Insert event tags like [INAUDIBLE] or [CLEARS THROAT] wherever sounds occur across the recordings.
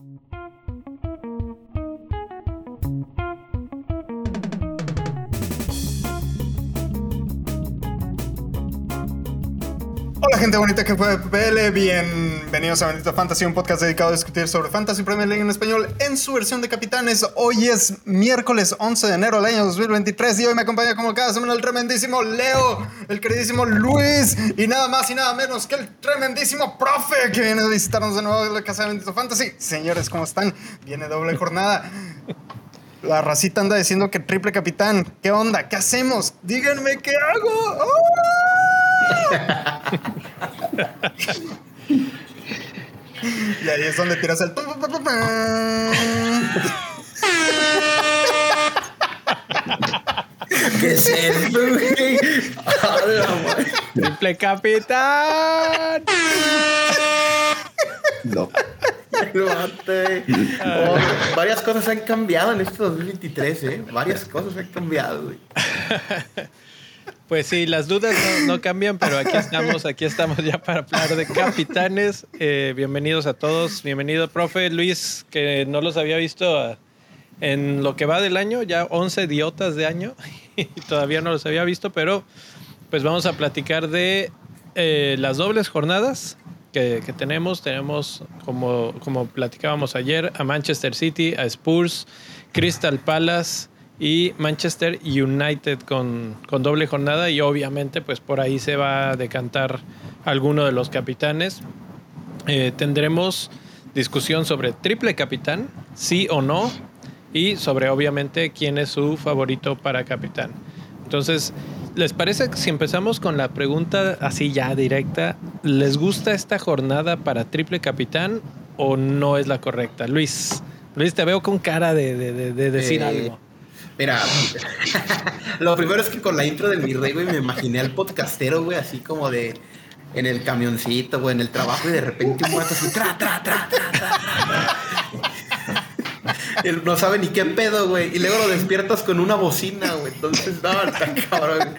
Thank you. Hola gente bonita que fue PL, bienvenidos a Bendito Fantasy, un podcast dedicado a discutir sobre Fantasy Premier League en español en su versión de capitanes. Hoy es miércoles 11 de enero del año 2023 y hoy me acompaña como cada semana el tremendísimo Leo, el queridísimo Luis y nada más y nada menos que el tremendísimo profe que viene a visitarnos de nuevo de la casa de Bendito Fantasy. Señores, ¿cómo están? Viene doble jornada. La racita anda diciendo que triple capitán. ¿Qué onda? ¿Qué hacemos? Díganme qué hago. ¡Oh! Y ahí es donde tiras el. ¿Qué es esto, güey? Triple capitán. No. Oh, varias cosas han cambiado en este 2023, ¿eh? Varias cosas han cambiado, güey. Pues sí, las dudas no, cambian, pero aquí estamos, aquí estamos ya para hablar de capitanes. Eh, bienvenidos a todos, bienvenido, profe Luis, que no los había visto ah, en lo que va del año, ya 11 idiotas de año, [LAUGHS] y todavía no los había visto, pero pues vamos a platicar de eh, las dobles jornadas que, tenemos. Tenemos, como platicábamos ayer, a Manchester City, a Spurs, Crystal Palace y Manchester United con, con, doble jornada y obviamente pues por ahí se va a decantar alguno de los capitanes. Eh, tendremos discusión sobre triple capitán, sí o no, y sobre obviamente quién es su favorito para capitán. Entonces, ¿les parece que si empezamos con la pregunta así ya directa, ¿les gusta esta jornada para triple capitán o no es la correcta? Luis, Luis, te veo con cara de, de, de decir eh, algo. Mira, [LAUGHS] lo primero es que con la intro de mi rey, güey, me imaginé al podcastero, güey, así como de en el camioncito, güey, en el trabajo y de repente un muerto así, tra, tra, tra, tra, tra. [LAUGHS] Él no sabe ni qué pedo, güey. Y luego lo despiertas con una bocina, güey. Entonces, no, está cabrón.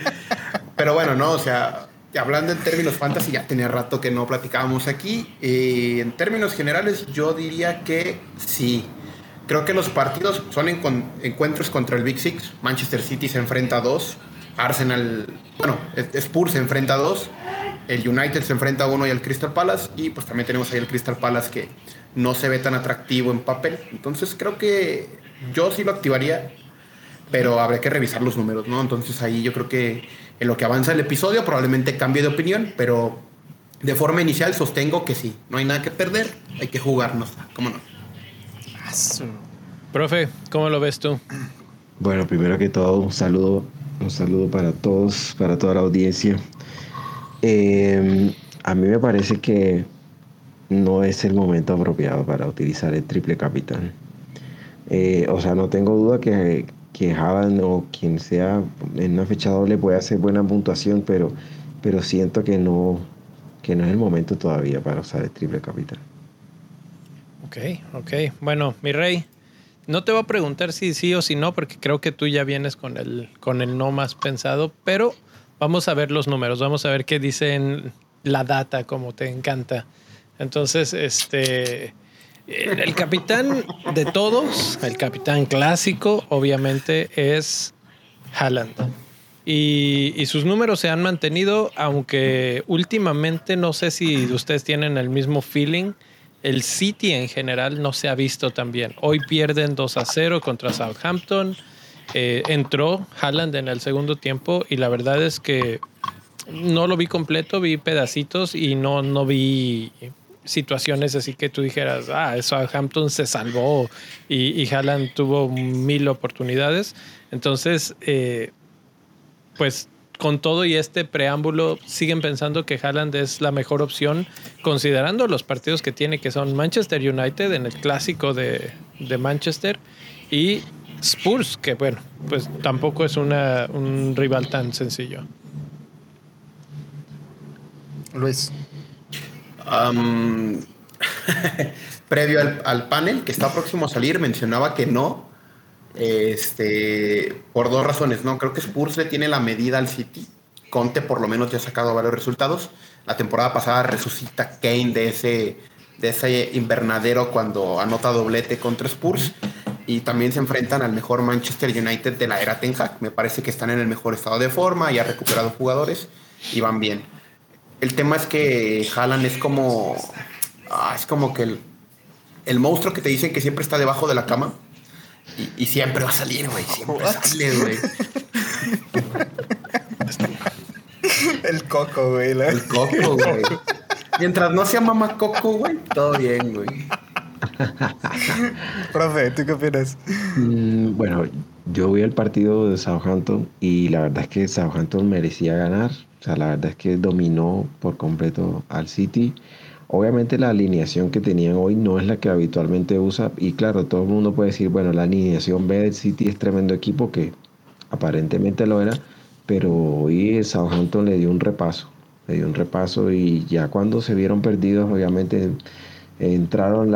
Pero bueno, no, o sea, hablando en términos fantasy, ya tenía rato que no platicábamos aquí. Y en términos generales, yo diría que sí. Creo que los partidos son encuentros contra el Big Six. Manchester City se enfrenta a dos. Arsenal, bueno, Spurs se enfrenta a dos. El United se enfrenta a uno y el Crystal Palace. Y pues también tenemos ahí el Crystal Palace que no se ve tan atractivo en papel. Entonces creo que yo sí lo activaría, pero habrá que revisar los números, ¿no? Entonces ahí yo creo que en lo que avanza el episodio probablemente cambie de opinión, pero de forma inicial sostengo que sí, no hay nada que perder, hay que jugarnos, ¿cómo no? Profe, ¿cómo lo ves tú? Bueno, primero que todo, un saludo, un saludo para todos, para toda la audiencia. Em, a mí me parece que no es el momento apropiado para utilizar el triple capitán. Eh, o sea, no tengo duda que, que o quien sea en una fecha doble puede hacer buena puntuación, pero, pero siento que no, que no es el momento todavía para usar el triple capitán. Ok, ok. Bueno, mi rey, no te voy a preguntar si sí o si no, porque creo que tú ya vienes con el, con el no más pensado, pero vamos a ver los números, vamos a ver qué dicen la data, como te encanta. Entonces, este, el capitán de todos, el capitán clásico, obviamente es Haaland. Y, y, sus números se han mantenido, aunque últimamente no sé si ustedes tienen el mismo feeling el City en general no se ha visto tan bien. Hoy pierden 2 a 0 contra Southampton. Eh, entró Haaland en el segundo tiempo y la verdad es que no lo vi completo, vi pedacitos y no, no vi situaciones así que tú dijeras, ah, Southampton se salvó y, y Haaland tuvo mil oportunidades. Entonces, eh, pues con todo y este preámbulo, siguen pensando que Haaland es la mejor opción, considerando los partidos que tiene, que son Manchester United en el clásico de, Manchester y Spurs, que bueno, pues tampoco es una, un rival tan sencillo. Luis. [LAUGHS] previo al, al, panel que está próximo a salir, mencionaba que no, este, por dos razones, ¿no? Creo que Spurs le tiene la medida al City. Conte por lo menos ya ha sacado varios resultados. La temporada pasada resucita Kane de ese, de ese invernadero cuando anota doblete contra Spurs. Y también se enfrentan al mejor Manchester United de la era Ten Hag. Me parece que están en el mejor estado de forma y ha recuperado jugadores y van bien. El tema es que Haaland es como. ah, es como que el, el monstruo que te dicen que siempre está debajo de la cama. Y, y siempre va a salir, güey. Siempre What? sale, güey. El coco, güey. la- El coco, güey. Mientras no sea mamá coco, güey, todo bien, güey. Profe, ¿tú qué opinas? Mm, bueno, yo vi el partido de Southampton y la verdad es que Southampton merecía ganar. O sea, la verdad es que dominó por completo al City. Obviamente la alineación que tenían hoy no es la que habitualmente usa. Y claro, todo el mundo puede decir, bueno, la alineación B del City es tremendo equipo, que aparentemente lo era. Pero hoy el Southampton le dio un repaso. Le dio un repaso y ya cuando se vieron perdidos, obviamente entraron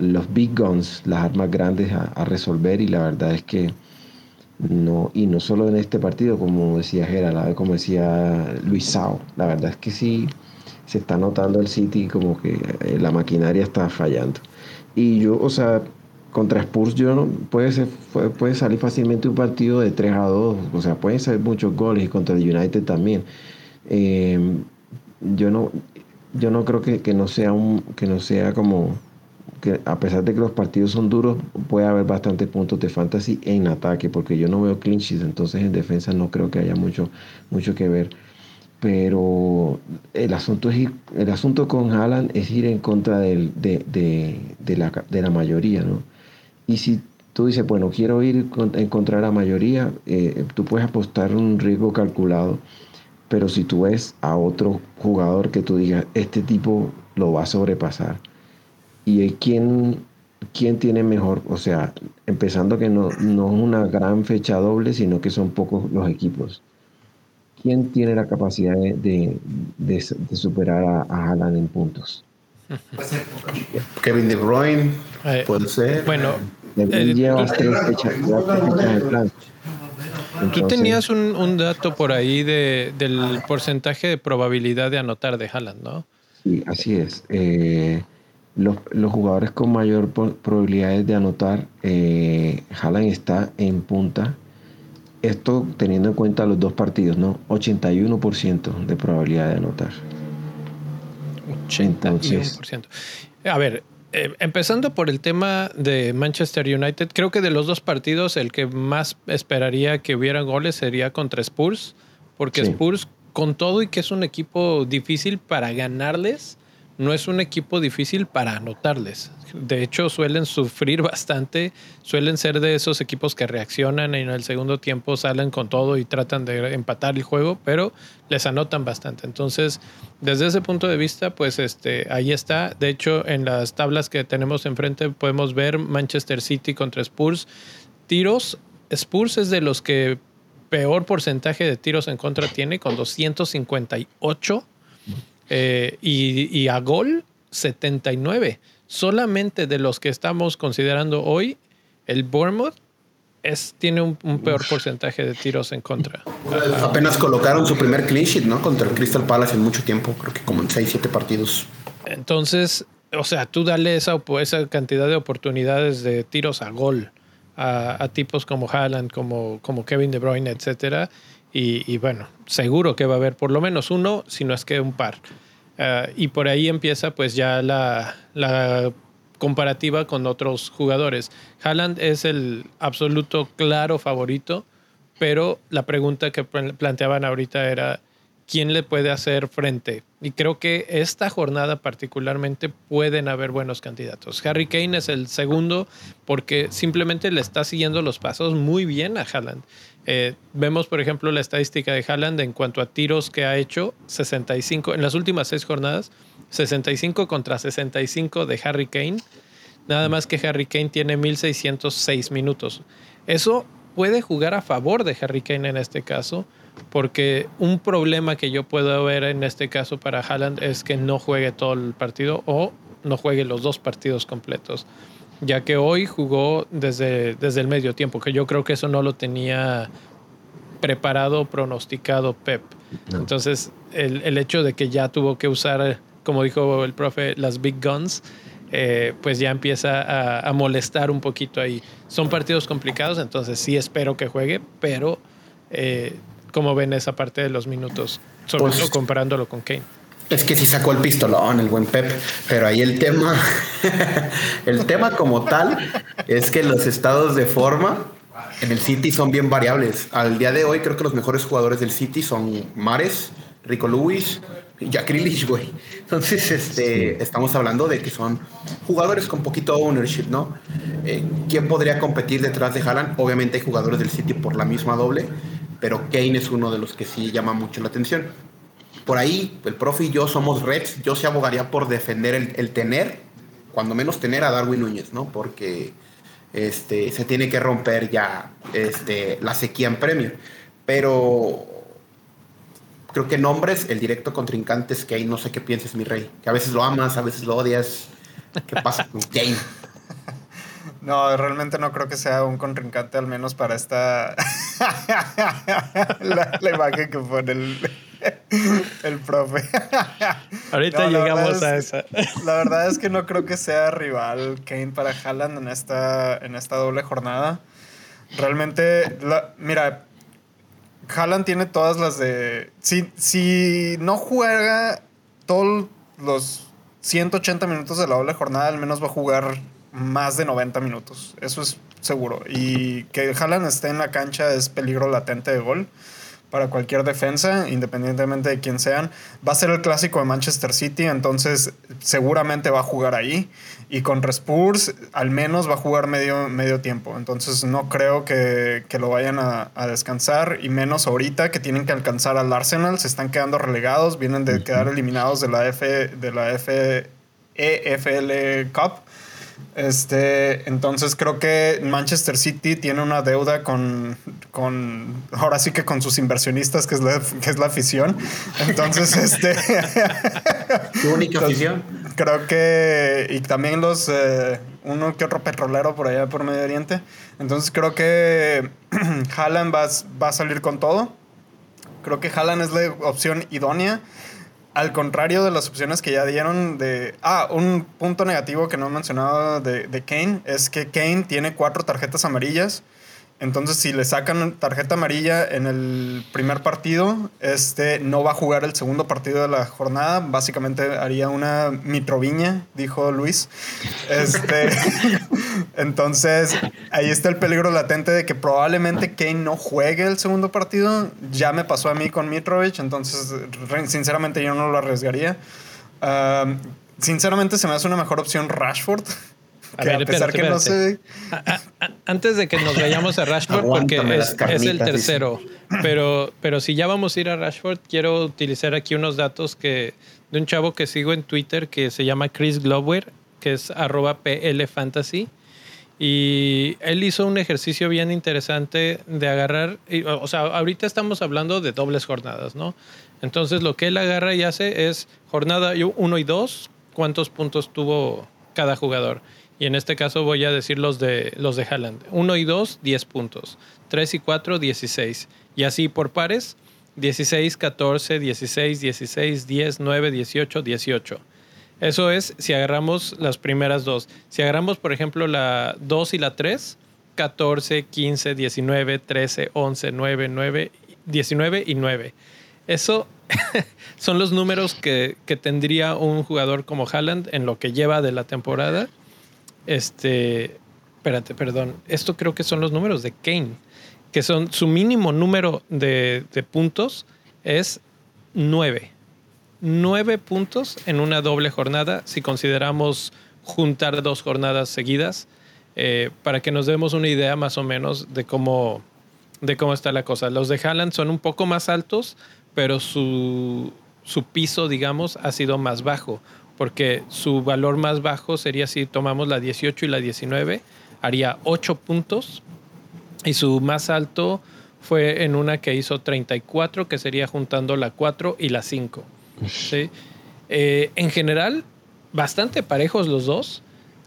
los big guns, las armas grandes a, a resolver y la verdad es que no, y no solo en este partido, como decía Gerald, como decía Luis Sao, la verdad es que sí se está notando el City como que eh, la maquinaria está fallando. Y yo, o sea, contra Spurs yo no, puede, ser, puede, salir fácilmente un partido de 3 a 2, o sea, pueden ser muchos goles y contra el United también. Eh, yo no, yo no creo que, que no sea un, que no sea como que a pesar de que los partidos son duros, puede haber bastantes puntos de fantasy en ataque, porque yo no veo clean sheets, entonces en defensa no creo que haya mucho, mucho que ver. Pero el asunto, es el asunto con Haaland es ir en contra del- de, de- de la, de la mayoría, ¿no? Y si tú dices, bueno, quiero ir en contra de la mayoría, eh, tú puedes apostar un riesgo calculado, pero si tú ves a otro jugador que tú digas, este tipo lo va a sobrepasar, y quién, quién tiene mejor, o sea, empezando que no, no es una gran fecha doble, sino que son pocos los equipos. ¿Quién tiene la capacidad de, de- de- de superar a, a Haaland en puntos? [LAUGHS] Kevin De Bruyne, Eh, puede ser. Bueno, Eh, lleva tú- tres fechas, lleva tres fechas de plan. Tú Entonces, tenías un, un dato por ahí de, del porcentaje de probabilidad de anotar de Haaland, ¿no? Sí, así es. Eh, los, los jugadores con mayor probabilidades de anotar, eh, Haaland está en punta. Esto teniendo en cuenta los dos partidos, ¿no? 81% de probabilidad de anotar. 81%. A ver, eh, empezando por el tema de Manchester United, creo que de los dos partidos el que más esperaría que hubiera goles sería contra Spurs, porque Sí. Spurs, con todo y que es un equipo difícil para ganarles, no es un equipo difícil para anotarles. De hecho, suelen sufrir bastante, suelen ser de esos equipos que reaccionan y en el segundo tiempo salen con todo y tratan de empatar el juego, pero les anotan bastante. Entonces, desde ese punto de vista, pues este, ahí está. De hecho, en las tablas que tenemos enfrente podemos ver Manchester City contra Spurs. Tiros, Spurs es de los que peor porcentaje de tiros en contra tiene, con 258. Eh, y, y a gol 79. Solamente de los que estamos considerando hoy, el Bournemouth es, tiene un, un peor porcentaje de tiros en contra. Apenas colocaron su primer clean sheet, ¿no? Contra el Crystal Palace en mucho tiempo, creo que como en 6, 7 partidos. Entonces, o sea, tú dale esa, esa cantidad de oportunidades de tiros a gol a, a tipos como Haaland, como, como Kevin De Bruyne, etcétera. Y, bueno, seguro que va a haber por lo menos uno, si no es que un par. Ah, y por ahí empieza pues ya la, la comparativa con otros jugadores. Haaland es el absoluto claro favorito, pero la pregunta que pl- planteaban ahorita era quién le puede hacer frente. Y creo que esta jornada particularmente pueden haber buenos candidatos. Harry Kane es el segundo porque simplemente le está siguiendo los pasos muy bien a Haaland. Eh, vemos, por ejemplo, la estadística de Haaland en cuanto a tiros que ha hecho, 65 en las últimas seis jornadas, 65 contra 65 de Harry Kane. Nada más que Harry Kane tiene 1606 minutos. Eso puede jugar a favor de Harry Kane en este caso, porque un problema que yo puedo ver en este caso para Haaland es que no juegue todo el partido o no juegue los dos partidos completos, ya que hoy jugó desde, desde el medio tiempo, que yo creo que eso no lo tenía preparado, pronosticado Pep. No. Entonces, el, el hecho de que ya tuvo que usar como dijo el profe, las big guns, eh, pues ya empieza a, a, molestar un poquito ahí. Son partidos complicados, entonces sí espero que juegue, pero eh, ¿cómo ven esa parte de los minutos? Sobre pues, todo comparándolo con Kane. Es que sí sacó el pistolón, el buen Pep, pero ahí el tema, [LAUGHS] el tema como tal es que los estados de forma en el City son bien variables. Al día de hoy creo que los mejores jugadores del City son Mares, Rico Lewis, Jack Grealish, güey. Entonces, este, estamos hablando de que son jugadores con poquito ownership, ¿no? Eh, ¿Quién podría competir detrás de Haaland? Obviamente hay jugadores del City por la misma doble, pero Kane es uno de los que sí llama mucho la atención. Por ahí, el profe y yo somos Reds. Yo se abogaría por defender el, tener, cuando menos tener a Darwin Núñez, ¿no? Porque este, se tiene que romper ya este, la sequía en premio. Pero creo que nombres, el directo contrincante es Kane. No sé qué pienses, mi rey. Que a veces lo amas, a veces lo odias. ¿Qué pasa con Kane? No, realmente no creo que sea un contrincante, al menos para esta. [LAUGHS] la, imagen que pone el, el profe. Ahorita llegamos a esa. la verdad es que no creo que sea rival Kane para Haaland en esta, en esta doble jornada. Realmente, mira, Haaland tiene todas las de. Si, si no juega todos los 180 minutos de la doble jornada, al menos va a jugar más de 90 minutos. Eso es seguro. Y que Haaland esté en la cancha es peligro latente de gol para cualquier defensa, independientemente de quién sean. Va a ser el clásico de Manchester City, entonces seguramente va a jugar ahí. Y contra Spurs al menos va a jugar medio, medio tiempo. Entonces no creo que, lo vayan a, descansar. Y menos ahorita que tienen que alcanzar al Arsenal. Se están quedando relegados. Vienen de quedar eliminados de la, F, de la F, EFL Cup. Este, entonces creo que Manchester City tiene una deuda con, con ahora sí que con sus inversionistas, que es la, que es la afición. Entonces, [LAUGHS] este. ¿Tu única afición? Creo que. Y también los. Eh, uno que otro petrolero por allá por Medio Oriente. Entonces creo que [CLEARS THROAT] Haaland va, va a salir con todo. Creo que Haaland es la opción idónea. Al contrario de las opciones que ya dieron de... Ah, un punto negativo que no he mencionado de, de Kane es que Kane tiene cuatro tarjetas amarillas entonces, si le sacan tarjeta amarilla en el primer partido, este no va a jugar el segundo partido de la jornada. Básicamente haría una mitroviña, dijo Luis. Este, [LAUGHS] entonces, ahí está el peligro latente de que probablemente Kane no juegue el segundo partido. Ya me pasó a mí con Mitrovic, entonces, sinceramente, yo no lo arriesgaría. sinceramente, se me hace una mejor opción Rashford. A, ver, que no sé. antes de que nos vayamos a Rashford, porque es, el tercero, pero, pero si ya vamos a ir a Rashford, quiero utilizar aquí unos datos que de un chavo que sigo en Twitter que se llama Chris Glover, que es arroba PLFantasy. Y él hizo un ejercicio bien interesante de agarrar, o sea, ahorita estamos hablando de dobles jornadas, ¿no? Entonces lo que él agarra y hace es jornada 1 y 2, cuántos puntos tuvo cada jugador. Y en este caso voy a decir los de, los de Haaland. 1 y 2, 10 puntos. 3 y 4, 16. Y así por pares, 16, 14, 16, 16, 10, 9, 18, 18. Eso es si agarramos las primeras dos. Si agarramos, por ejemplo, la 2 y la 3, 14, 15, 19, 13, 11, 9, 9, 19 y 9. Eso [LAUGHS] son los números que, que tendría un jugador como Haaland en lo que lleva de la temporada este, espérate, perdón. Esto creo que son los números de Kane, que son su mínimo número de, puntos es nueve. Nueve puntos en una doble jornada, si consideramos juntar dos jornadas seguidas, eh, para que nos demos una idea más o menos de cómo, de cómo está la cosa. Los de Haaland son un poco más altos, pero su, su piso, digamos, ha sido más bajo porque su valor más bajo sería si tomamos la 18 y la 19, haría 8 puntos, y su más alto fue en una que hizo 34, que sería juntando la 4 y la 5. Eh, en general, bastante parejos los dos.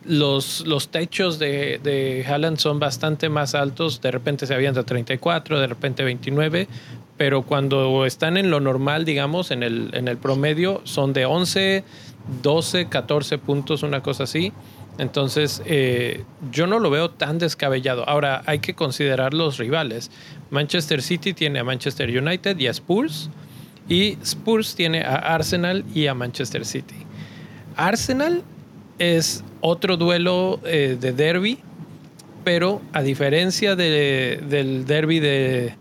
Los, los techos de, de Haaland son bastante más altos. De repente se avienta 34, de repente 29. Pero cuando están en lo normal, digamos, en el, en el promedio, son de 11, 12, 14 puntos, una cosa así. Entonces, eh, yo no lo veo tan descabellado. Ahora, hay que considerar los rivales. Manchester City tiene a Manchester United y a Spurs. Y Spurs tiene a Arsenal y a Manchester City. Arsenal es otro duelo eh, de derby, pero a diferencia del derby de,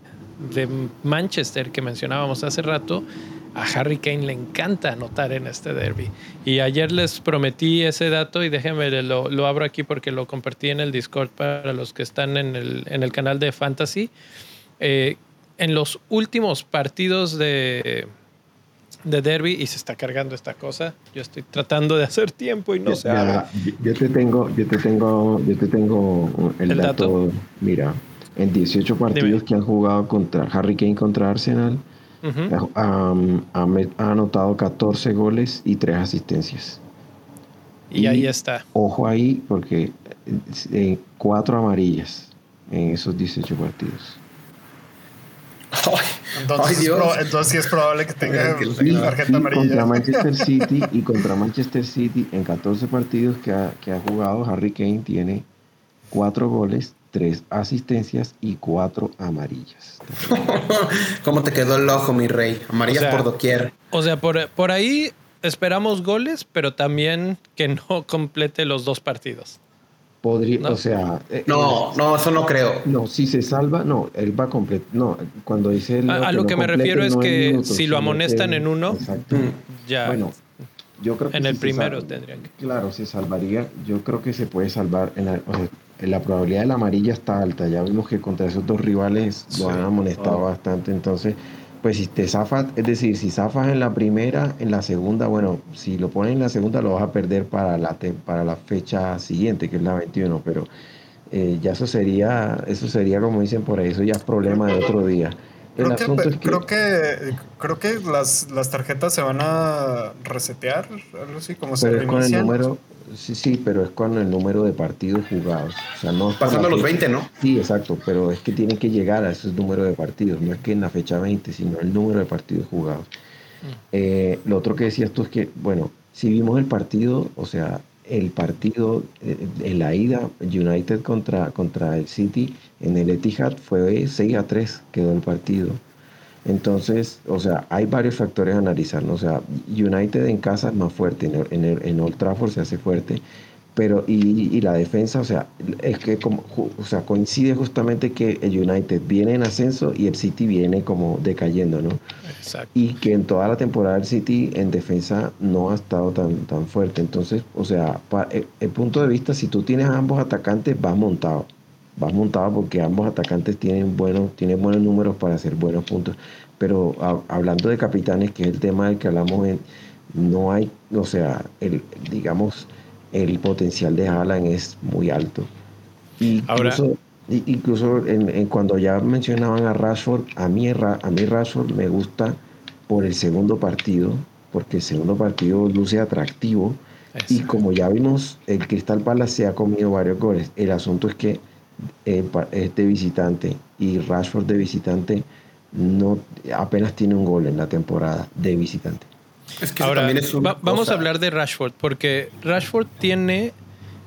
de Manchester que mencionábamos hace rato, a Harry Kane le encanta anotar en este derby. Y ayer les prometí ese dato y déjenme, lo, lo, abro aquí porque lo compartí en el Discord para los que están en el, en el canal de Fantasy. Eh, en los últimos partidos de, de derby, y se está cargando esta cosa, yo estoy tratando de hacer tiempo y no se abre. Yo te tengo, yo te tengo, yo te tengo el, dato, Mira, en 18 partidos que han jugado contra Harry Kane contra Arsenal, ha, anotado 14 goles y 3 asistencias. Y, ahí está. Ojo ahí, porque eh, cuatro amarillas en esos 18 partidos. entonces, entonces, sí es probable que tenga tarjeta amarilla. Contra Manchester [LAUGHS] City y contra Manchester City en 14 partidos que ha, que ha jugado, Harry Kane tiene 4 goles, tres asistencias y cuatro amarillas. [LAUGHS] ¿Cómo te quedó el ojo, mi rey? Amarillas por doquier. O sea, por, por ahí esperamos goles, pero también que no [LAUGHS] complete los dos partidos. Podría, o sea. Eh, no, no, eso no creo. No, si se salva, no, él va completo. No, cuando dice. a, lo que, me refiero es que si lo amonestan en uno, ya. Bueno, yo creo que. En el primero tendrían que. Claro, se salvaría. Yo creo que se puede salvar. En la, la probabilidad de la amarilla está alta. Ya vimos que contra esos dos rivales lo han amonestado bastante. Entonces, pues si te zafas, es decir, si zafas en la primera, en la segunda, bueno, si lo pones en la segunda lo vas a perder para la, para la fecha siguiente, que es la 21, pero eh, ya eso sería, eso sería como dicen por ahí, eso ya es problema de otro día. creo, que, creo que, creo que las, las tarjetas se van a resetear, algo así como se con el número Sí, sí, pero es con el número de partidos jugados. O sea, no Pasando los 20, ¿no? Sí, exacto, pero es que tienen que llegar a ese número de partidos. No es que en la fecha 20, sino el número de partidos jugados. Mm. Eh, lo otro que decías tú es que, bueno, si vimos el partido, o sea, el partido eh, en la ida, United contra, contra el City en el Etihad fue 6 a 3, quedó el partido. Entonces, o sea, hay varios factores a analizar. ¿no? O sea, United en casa es más fuerte, en, en, en Old Trafford se hace fuerte, pero y, y, la defensa, o sea, es que como, o sea, coincide justamente que el United viene en ascenso y el City viene como decayendo, ¿no? Exacto. Y que en toda la temporada el City en defensa no ha estado tan, tan fuerte. Entonces, o sea, eh, el punto de vista, si tú tienes a ambos atacantes, vas montado vas montado porque ambos atacantes tienen buenos, tienen buenos números para hacer buenos puntos. Pero hablando de capitanes, que es el tema del que hablamos, no hay, o sea, el, digamos, el potencial de Haaland es muy alto. Incluso, incluso en, cuando ya mencionaban a Rashford, a mí, a mí Rashford me gusta por el segundo partido, porque el segundo partido luce atractivo. Y como ya vimos, el Crystal Palace se ha comido varios goles. El asunto es que eh, es de visitante y Rashford de visitante no apenas tiene un gol en la temporada de visitante. Ahora, vamos a hablar de Rashford, porque Rashford tiene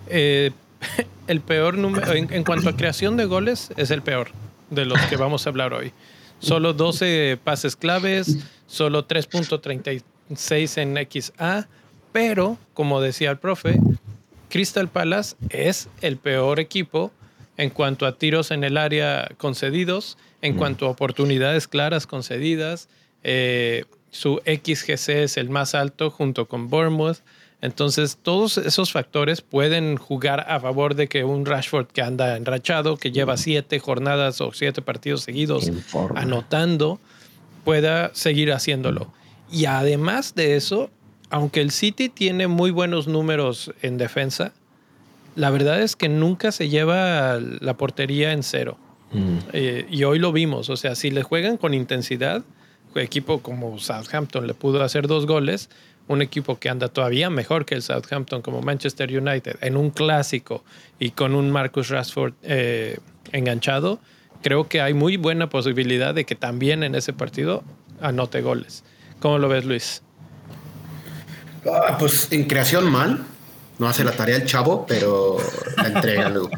eh, [LAUGHS] el peor número, en, cuanto a creación de goles, es el peor de los que vamos a hablar hoy. Solo 12 pases claves, solo 3.36 en XA, pero, como decía el profe, Crystal Palace es el peor equipo en cuanto a tiros en el área concedidos, en cuanto a oportunidades claras concedidas. Eh, su XGC es el más alto junto con Bournemouth. Entonces, todos esos factores pueden jugar a favor de que un Rashford que anda enrachado, que lleva siete jornadas o siete partidos seguidos anotando, pueda seguir haciéndolo. Y además de eso, aunque el City tiene muy buenos números en defensa, la verdad es que nunca se lleva la portería en cero. Mm. Eh, y hoy lo vimos, o sea, si le juegan con intensidad, equipo como Southampton le pudo hacer dos goles, un equipo que anda todavía mejor que el Southampton como Manchester United en un clásico y con un Marcus Rashford eh, enganchado, creo que hay muy buena posibilidad de que también en ese partido anote goles. ¿Cómo lo ves, Luis? Ah, pues en creación mal. No hace la tarea el chavo, pero la entrega luego.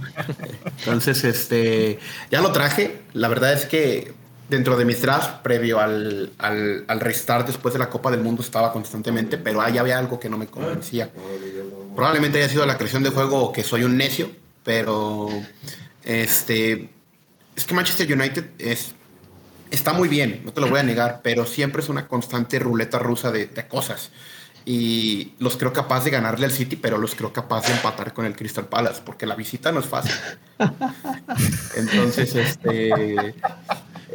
Entonces, este, ya lo traje. La verdad es que dentro de mis drafts, previo al, al, al, restart después de la Copa del Mundo, estaba constantemente, pero ahí había algo que no me convencía. Probablemente haya sido la creación de juego que soy un necio, pero este, es que Manchester United es, está muy bien, no te lo voy a negar, pero siempre es una constante ruleta rusa de, de cosas y los creo capaz de ganarle al City, pero los creo capaz de empatar con el Crystal Palace, porque la visita no es fácil. [LAUGHS] Entonces, este...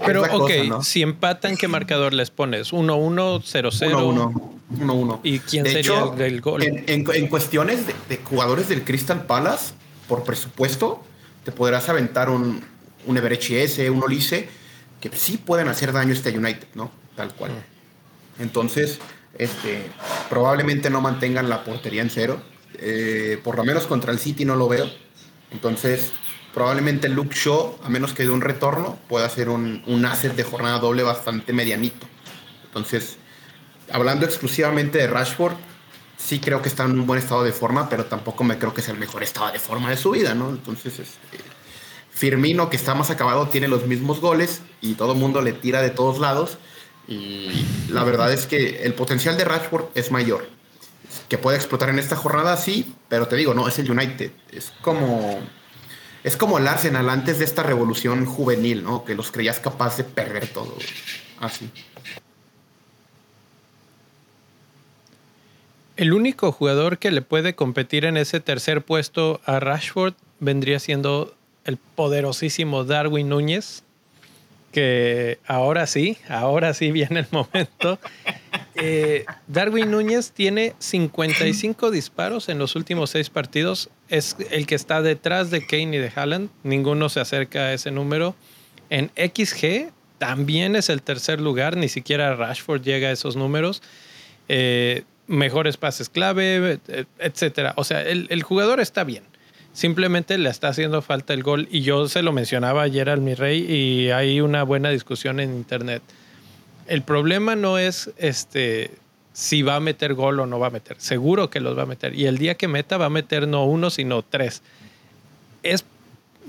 Pero, ok, cosa, ¿no? si empatan, ¿qué marcador les pones? ¿1-1, 0-0? 1-1. ¿Y quién de sería hecho, el, el gol? En, en, en cuestiones de, de, jugadores del Crystal Palace, por presupuesto, te podrás aventar un, un Everechi S, un Olise, que sí pueden hacer daño a este United, ¿no? Tal cual. Mm. Entonces, este, probablemente no mantengan la portería en cero. Eh, por lo menos contra el City no lo veo. Entonces, probablemente Luke Shaw, a menos que de un retorno, pueda ser un, un asset de jornada doble bastante medianito. Entonces, hablando exclusivamente de Rashford, sí creo que está en un buen estado de forma, pero tampoco me creo que sea el mejor estado de forma de su vida, ¿no? Entonces, este, Firmino, que está más acabado, tiene los mismos goles y todo el mundo le tira de todos lados. Y la verdad es que el potencial de Rashford es mayor. Que puede explotar en esta jornada, sí, pero te digo, no, es el United. Es como, es como el Arsenal antes de esta revolución juvenil, ¿no? Que los creías capaz de perder todo. Así. El único jugador que le puede competir en ese tercer puesto a Rashford vendría siendo el poderosísimo Darwin Núñez, que ahora sí, ahora sí viene el momento. Eh, Darwin Núñez tiene 55 disparos en los últimos seis partidos. Es el que está detrás de Kane y de Haaland. Ninguno se acerca a ese número. En XG también es el tercer lugar. Ni siquiera Rashford llega a esos números. Eh, mejores pases clave, etcétera. O sea, el jugador está bien simplemente le está haciendo falta el gol. Y yo se lo mencionaba ayer al mi rey y hay una buena discusión en internet. El problema no es este si va a meter gol o no va a meter. Seguro que los va a meter. Y el día que meta va a meter no uno, sino tres. Es,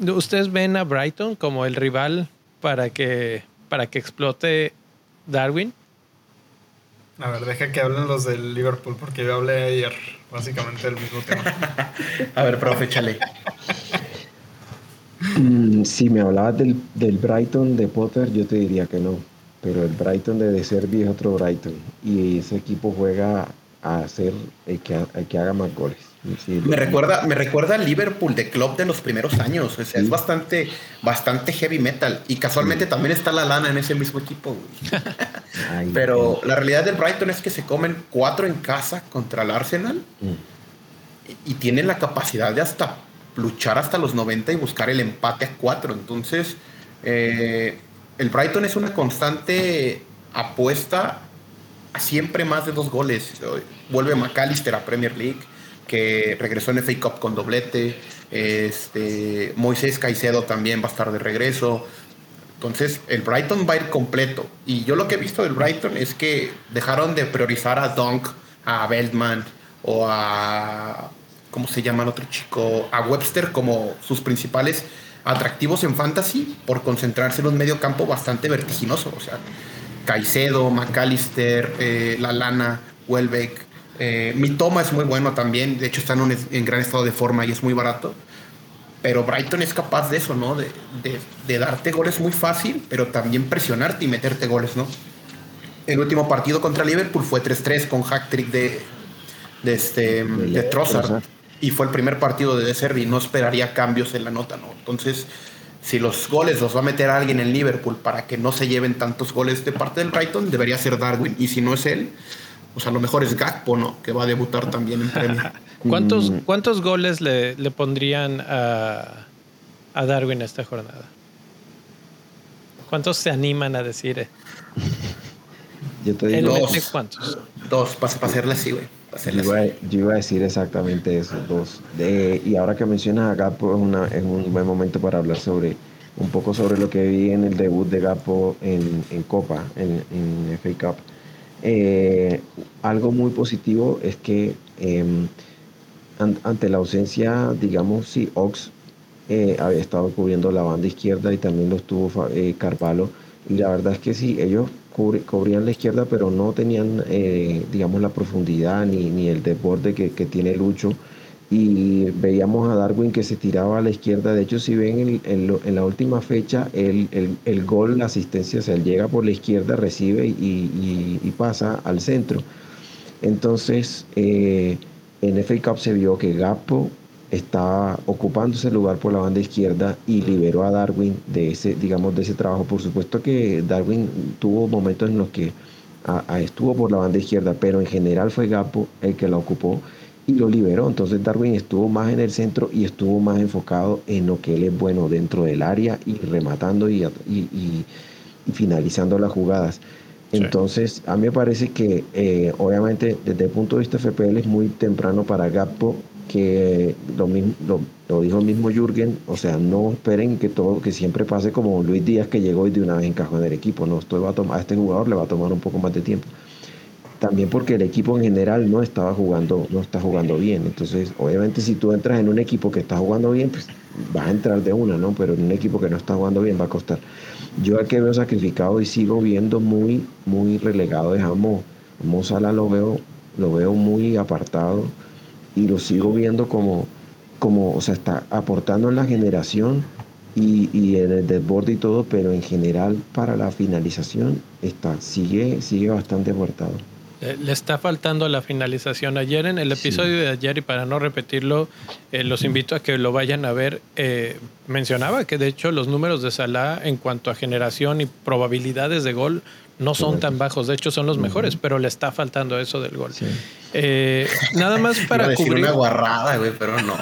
¿Ustedes ven a Brighton como el rival para que, para que explote Darwin? A ver, deja que hablen los del Liverpool, porque yo hablé ayer básicamente del mismo tema. [LAUGHS] A ver, profe, échale. Mm, si me hablabas del, del, Brighton de Potter, yo te diría que no. Pero el Brighton de De Servi es otro Brighton. Y ese equipo juega a hacer el que, el que haga más goles. Sí, me recuerda, me recuerda al Liverpool de club de los primeros años. O sea, es bastante, bastante heavy metal. Y casualmente sí. también está la lana en ese mismo equipo. [LAUGHS] Ay, Pero la realidad del Brighton es que se comen cuatro en casa contra el Arsenal. Mm. Y tienen la capacidad de hasta luchar hasta los 90 y buscar el empate a cuatro. Entonces, eh, el Brighton es una constante apuesta a siempre más de dos goles. Vuelve McAllister a Premier League que regresó en FA Cup con doblete. Este, Moisés Caicedo también va a estar de regreso. Entonces, el Brighton va a ir completo. Y yo lo que he visto del Brighton es que dejaron de priorizar a Dunk, a Beltman o a. ¿Cómo se llama el otro chico? A Webster como sus principales atractivos en fantasy por concentrarse en un medio campo bastante vertiginoso. O sea, Caicedo, McAllister, eh, La Lana, Welbeck, eh, mi toma es muy bueno también, de hecho está en, un, en, gran estado de forma y es muy barato. Pero Brighton es capaz de eso, ¿no? De, de, de, darte goles muy fácil, pero también presionarte y meterte goles, ¿no? El último partido contra Liverpool fue 3-3 con hack trick de, de, este, de Trossard. Y fue el primer partido de De Servi. No esperaría cambios en la nota, ¿no? Entonces, si los goles los va a meter alguien en Liverpool para que no se lleven tantos goles de parte del Brighton, debería ser Darwin. Y si no es él, pues a lo mejor es Gakpo, ¿no? Que va a debutar también en premio. [LAUGHS] ¿Cuántos, ¿Cuántos goles le, le pondrían a, a, Darwin esta jornada? ¿Cuántos se animan a decir? [LAUGHS] Yo te digo dos. ¿Cuántos? Dos, para pa hacerle así, güey. Yo, iba, yo iba a decir exactamente eso, dos. De, y ahora que mencionas a Gapo, es, una, es un buen momento para hablar sobre un poco sobre lo que vi en el debut de Gapo en, en Copa, en, en FA Cup Eh, algo muy positivo es que em, ante la ausencia, digamos, si Ox eh, había estado cubriendo la banda izquierda y también lo estuvo eh, Carvalho, y la verdad es que sí, ellos cubrían la izquierda, pero no tenían, digamos, la profundidad ni, ni el desborde que, que tiene Lucho y veíamos a Darwin que se tiraba a la izquierda. De hecho, si ven en, la última fecha, el, gol, la asistencia, o sea, él llega por la izquierda, recibe y, pasa al centro. Entonces, eh, en FA Cup se vio que Gapo estaba ocupando ese lugar por la banda izquierda y liberó a Darwin de ese, digamos, de ese trabajo. Por supuesto que Darwin tuvo momentos en los que estuvo por la banda izquierda, pero en general fue Gapo el que la ocupó y lo liberó. Entonces Darwin estuvo más en el centro y estuvo más enfocado en lo que él es bueno dentro del área y rematando y, y, finalizando las jugadas. Entonces, a mí me parece que eh, obviamente desde el punto de vista FPL es muy temprano para Gappo, que lo, mismo, lo, dijo el mismo Jürgen, o sea, no esperen que todo, que siempre pase como Luis Díaz que llegó y de una vez encajó en el equipo, no, esto va a, tomar, a este jugador le va a tomar un poco más de tiempo también porque el equipo en general no estaba jugando, no está jugando bien. Entonces, obviamente si tú entras en un equipo que está jugando bien, pues vas a entrar de una, ¿no? Pero en un equipo que no está jugando bien va a costar. Yo al que veo sacrificado y sigo viendo muy, muy relegado es a Mo. Mo lo veo, lo veo muy apartado y lo sigo viendo como, como, o sea, está aportando en la generación y, y, en el desborde y todo, pero en general para la finalización está, sigue, sigue bastante apartado. Eh, le está faltando la finalización. Ayer en el episodio de ayer, y para no repetirlo, eh, los invito a que lo vayan a ver. Eh, mencionaba que de hecho los números de Salah en cuanto a generación y probabilidades de gol no son tan bajos. De hecho, son los mejores, pero le está faltando eso del gol. nada más [LAUGHS] para cubrir. una guarrada, güey, pero no.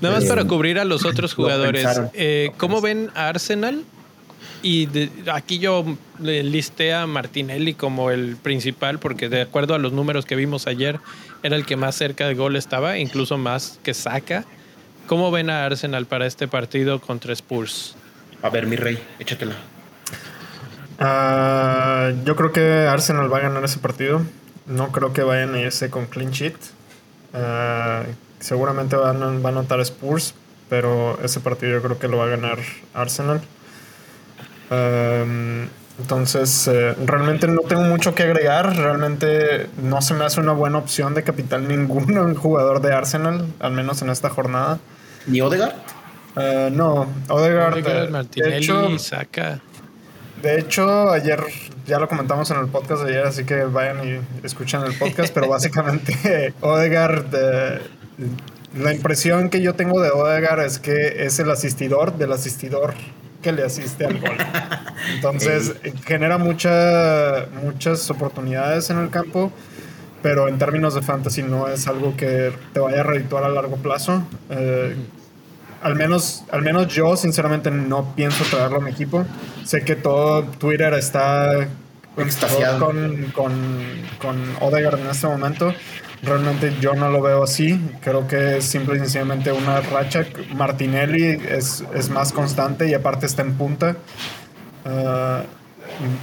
nada más para cubrir a los otros jugadores. ¿Cómo ven a Arsenal? Y aquí yo listé a Martinelli como el principal porque de acuerdo a los números que vimos ayer era el que más cerca del gol estaba, incluso más que saca. ¿Cómo ven a Arsenal para este partido contra Spurs? A ver, mi rey, échatela. Ah, yo creo que Arsenal va a ganar ese partido. No creo que vayan a irse con clean sheet. Ah, seguramente van a, va a anotar Spurs, pero ese partido yo creo que lo va a ganar Arsenal. Em, entonces, eh, realmente no tengo mucho que agregar. Realmente no se me hace una buena opción de capital [LAUGHS] ninguno un jugador de Arsenal, al menos en esta jornada. ¿Ni Odegaard? Eh, no, Odegaard. Eh, de hecho, saca. De hecho, ayer ya lo comentamos en el podcast de ayer, así que vayan y escuchen el podcast, pero [LAUGHS] básicamente [LAUGHS] Odegaard, la impresión que yo tengo de Odegaard es que es el asistidor del asistidor que le asiste al gol. [LAUGHS] Entonces, genera mucha, muchas oportunidades en el campo, pero en términos de fantasy no es algo que te vaya a redituar a largo plazo. Eh, al menos, al menos yo, sinceramente, no pienso traerlo a mi equipo. Sé que todo Twitter está con, con, con Odegaard en este momento. Realmente yo no lo veo así. Creo que es simple y sencillamente una racha. Martinelli es, más constante y aparte está en punta. Ah,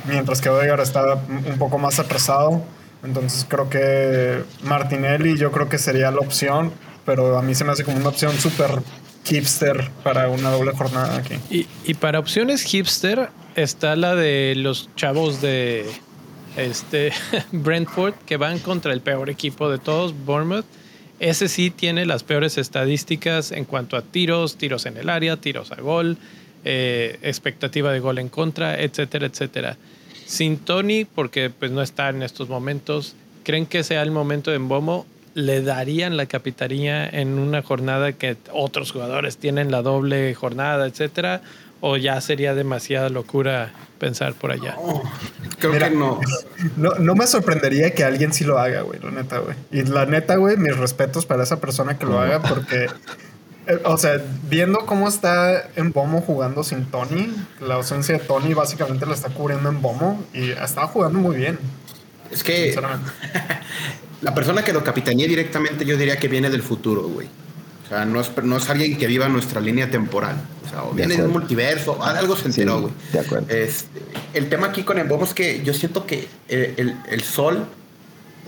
mientras que Odegaard está un poco más atrasado. Entonces creo que Martinelli yo creo que sería la opción. Pero a mí se me hace como una opción súper hipster para una doble jornada aquí. Y para opciones hipster está la de los chavos de este, [LAUGHS] Brentford, que van contra el peor equipo de todos, Bournemouth. Ese sí tiene las peores estadísticas en cuanto a tiros, tiros en el área, tiros a gol, eh, expectativa de gol en contra, etcétera, etcétera. Sin Tony, porque pues no está en estos momentos, ¿creen que sea el momento de Mbomo? ¿Le darían la capitanía en una jornada que otros jugadores tienen la doble jornada, etcétera? ¿O ya sería demasiada locura pensar por allá? creo que no. no. me sorprendería que alguien sí lo haga, güey, la neta, güey. Y la neta, güey, mis respetos para esa persona que lo haga porque... Eh, o sea, viendo cómo está en Bomo jugando sin Tony, la ausencia de Tony básicamente la está cubriendo en Bomo y estaba jugando muy bien. Es que [LAUGHS] la persona que lo capitanía directamente yo diría que viene del futuro, güey. O sea, no es, no es alguien que viva nuestra línea temporal. O sea, o viene de un multiverso, algo se enteró, güey. de acuerdo. Este, el tema aquí con el Bobo es que yo siento que el, el, el sol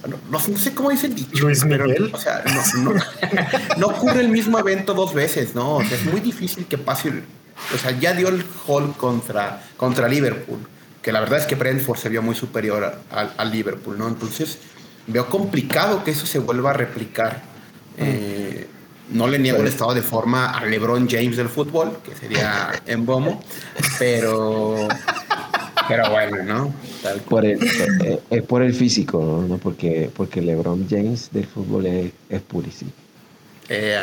no, no, sé cómo dice el dicho, Luis pero, Miguel. o sea, no, no, [LAUGHS] no, ocurre el mismo evento dos veces, ¿no? O sea, es muy difícil que pase. O sea, ya dio el hall contra, contra Liverpool, que la verdad es que Brentford se vio muy superior al Liverpool, ¿no? Entonces, veo complicado que eso se vuelva a replicar. Mm. Eh, no le niego el estado de forma a LeBron James del fútbol, que sería [LAUGHS] en Bomo, pero pero bueno, ¿no? Por el, eh, es, por el físico, ¿no? Porque, porque LeBron James del fútbol es, es purísimo. Eh,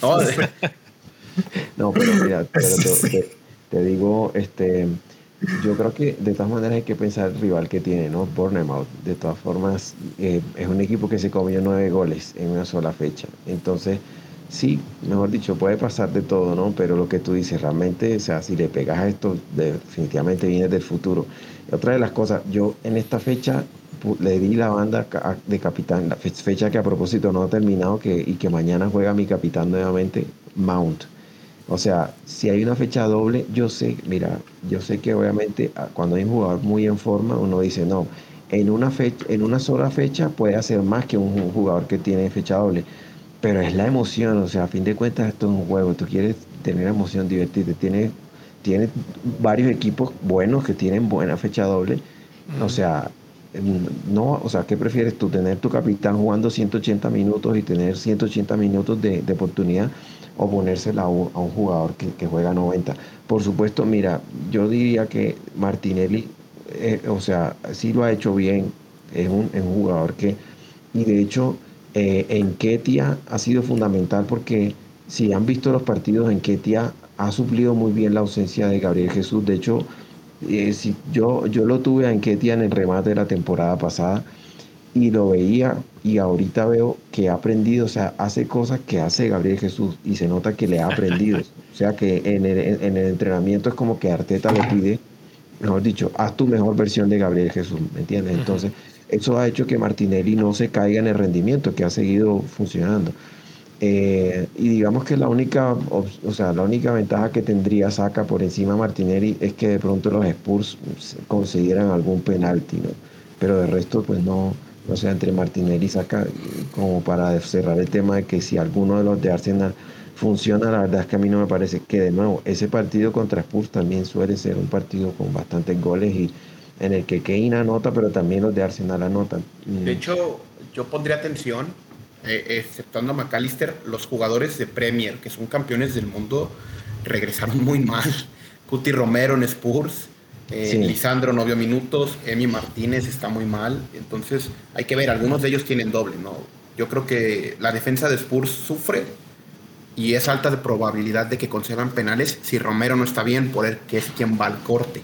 [LAUGHS] [LAUGHS] no, pero mira, pero te, te, digo, este, yo creo que de todas maneras hay que pensar el rival que tiene, ¿no? Bournemouth. De todas formas, eh, es un equipo que se comió nueve goles en una sola fecha. Entonces, sí, mejor dicho, puede pasar de todo, ¿no? Pero lo que tú dices, realmente, o sea, si le pegas a esto, definitivamente viene del futuro. Otra de las cosas, yo en esta fecha le di la banda de capitán, la fecha que a propósito no ha terminado que, y que mañana juega mi capitán nuevamente, Mount. O sea, si hay una fecha doble, yo sé, mira, yo sé que obviamente ah, cuando hay un jugador muy en forma, uno dice, no, en una, fecha, en una sola fecha puede hacer más que un jugador que tiene fecha doble. Pero es la emoción, o sea, a fin de cuentas esto es un juego, tú quieres tener emoción, divertirte, tienes, tiene varios equipos buenos que tienen buena fecha doble, o sea, no, o sea, ¿qué prefieres tú? ¿Tener tu capitán jugando 180 minutos y tener 180 minutos de, oportunidad o ponérsela a un, jugador que, juega 90? Por supuesto, mira, yo diría que Martinelli, eh, o sea, sí lo ha hecho bien, es un, un jugador que, y de hecho, eh, en Ketia ha sido fundamental porque si han visto los partidos en Ketia ha suplido muy bien la ausencia de Gabriel Jesús. De hecho, eh, si yo, yo lo tuve en Ketia en el remate de la temporada pasada y lo veía y ahorita veo que ha aprendido, o sea, hace cosas que hace Gabriel Jesús y se nota que le ha aprendido. [LAUGHS] o sea que en el, en el entrenamiento es como que Arteta le pide, mejor dicho, haz tu mejor versión de Gabriel Jesús, ¿me entiendes? Entonces, eso ha hecho que Martinelli no se caiga en el rendimiento, que ha seguido funcionando. Eh, y digamos que la única, o sea, la única ventaja que tendría Saca por encima de Martinelli es que de pronto los Spurs consiguieran algún penalti, ¿no? Pero de resto, pues no, o sea, entre Martinelli y Saca, como para cerrar el tema de que si alguno de los de Arsenal funciona, la verdad es que a mí no me parece que de nuevo, ese partido contra Spurs también suele ser un partido con bastantes goles y en el que Kane anota, pero también los de Arsenal anotan. De hecho, yo pondría atención, eh, exceptuando a McAllister, los jugadores de Premier, que son campeones del mundo, regresaron muy mal. [LAUGHS] Cuti Romero en Spurs, eh, Lisandro no vio minutos, Emi Martínez está muy mal. Entonces, hay que ver, algunos de ellos tienen doble, ¿no? Yo creo que la defensa de Spurs sufre y es alta de probabilidad de que concedan penales si Romero no está bien, por el que es quien va al corte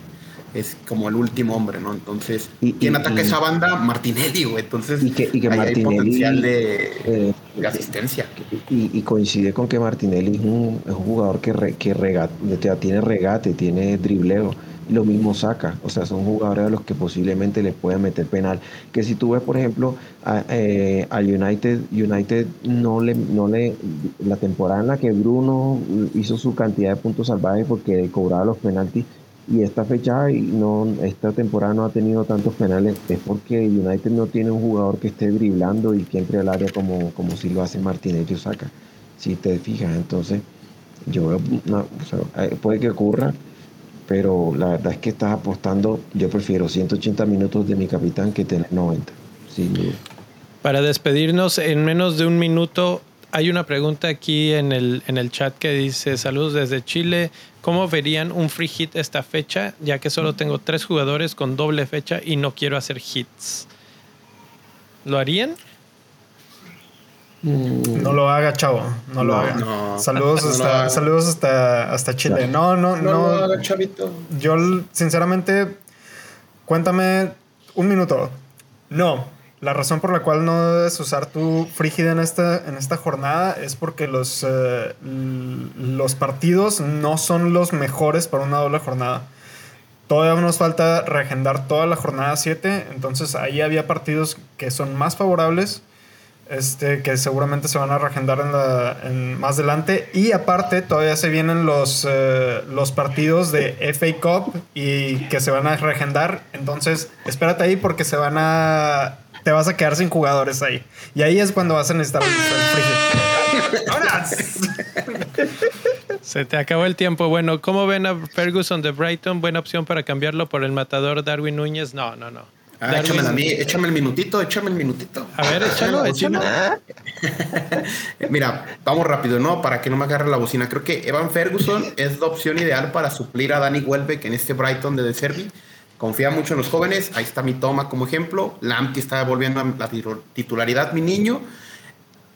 es como el último hombre, ¿no? Entonces, y, ¿quién ataca esa banda? Martinelli, güey. Entonces, y que, y que Martinelli, hay potencial de, eh, asistencia. Y, coincide con que Martinelli es un, jugador que, que regate, tiene regate, tiene dribleo. Y lo mismo saca. O sea, son jugadores a los que posiblemente le puedan meter penal. Que si tú ves, por ejemplo, a, eh, United, United no le, no le. La temporada en la que Bruno hizo su cantidad de puntos salvajes porque cobraba los penaltis y esta fecha y no esta temporada no ha tenido tantos penales es porque United no tiene un jugador que esté driblando y que entre al área como, como si lo hace Martínez y saca si te fijas entonces yo veo eh, puede que ocurra pero la verdad es que estás apostando yo prefiero 180 minutos de mi capitán que tener 90 sin duda. Para despedirnos en menos de un minuto hay una pregunta aquí en el, en el chat que dice saludos desde Chile ¿Cómo verían un free hit esta fecha? Ya que solo tengo tres jugadores con doble fecha y no quiero hacer hits. ¿Lo harían? Mm. No lo haga, chavo. No, lo haga. Saludos, [LAUGHS] hasta, saludos hasta, hasta Chile. No, no, no. No lo haga, chavito. Yo, sinceramente, cuéntame un minuto. No. La razón por la cual no debes usar tu frígida en esta, en esta jornada es porque los, eh, los partidos no son los mejores para una doble jornada. Todavía nos falta reagendar toda la jornada 7, entonces ahí había partidos que son más favorables este, que seguramente se van a reagendar en la, más adelante. Y aparte, todavía se vienen los, eh, los partidos de FA Cup y que se van a reagendar. Entonces, espérate ahí porque se van a. Te vas a quedar sin jugadores ahí. Y ahí es cuando vas a necesitar. Se te acabó el tiempo. Bueno, ¿cómo ven a Ferguson de Brighton? Buena opción para cambiarlo por el matador Darwin Núñez. No, no, no. Ah, échame a mí, échame el minutito, échame el minutito. A ver, échalo, échalo. [LAUGHS] Mira, vamos rápido, ¿no? Para que no me agarre la bocina. Creo que Evan Ferguson es la opción ideal para suplir a Danny Welbeck en este Brighton de De Servi. Confía mucho en los jóvenes. Ahí está mi toma como ejemplo. Lamptey está volviendo a la titularidad, mi niño.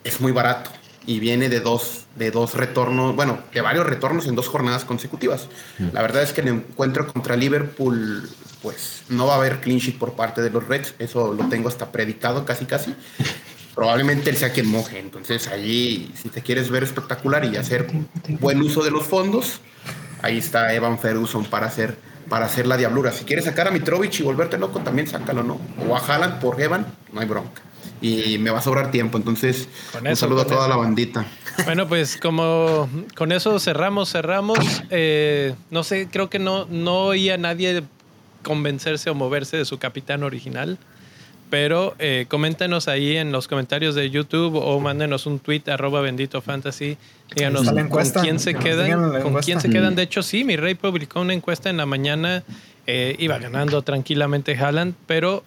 Es muy barato y viene de dos, de dos retornos, bueno, de varios retornos en dos jornadas consecutivas. La verdad es que el encuentro contra Liverpool, pues no va a haber clean sheet por parte de los Reds, eso lo tengo hasta predicado casi casi. Probablemente él sea quien moje, entonces allí, si te quieres ver espectacular y hacer buen uso de los fondos, ahí está Evan Ferguson para hacer, para hacer la diablura. Si quieres sacar a Mitrovic y volverte loco, también sácalo, ¿no? O a Haaland por Evan, no hay bronca y me va a sobrar tiempo. Entonces, un saludo a toda la bandita. Bueno, pues como con eso cerramos, cerramos. Eh, no sé, creo que no, no oía a nadie convencerse o moverse de su capitán original. Pero eh, coméntenos ahí en los comentarios de YouTube o mándenos un tweet arroba bendito fantasy. Díganos con quién se quedan. Con quién se quedan. De hecho, sí, mi rey publicó una encuesta en la mañana. Eh, iba ganando tranquilamente Haaland, pero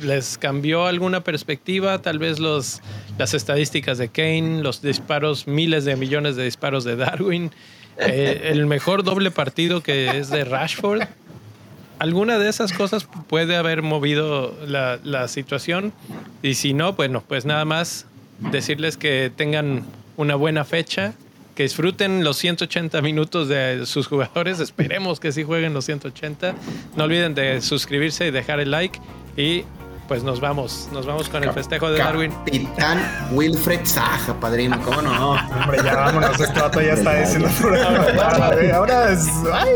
les cambió alguna perspectiva, tal vez los, las estadísticas de Kane, los disparos, miles de millones de disparos de Darwin, eh, el mejor doble partido que es de Rashford. Alguna de esas cosas puede haber movido la, la situación y si no, bueno, pues nada más decirles que tengan una buena fecha, que disfruten los 180 minutos de sus jugadores. Esperemos que sí jueguen los 180. No olviden de suscribirse y dejar el like. Y pues nos vamos, nos vamos con el festejo de Darwin. Capitán Wilfred Saja, padrino, ¿cómo no? [LAUGHS] Hombre, ya vámonos, este vato ya está diciendo [LAUGHS] Ahora es. ¡Ay!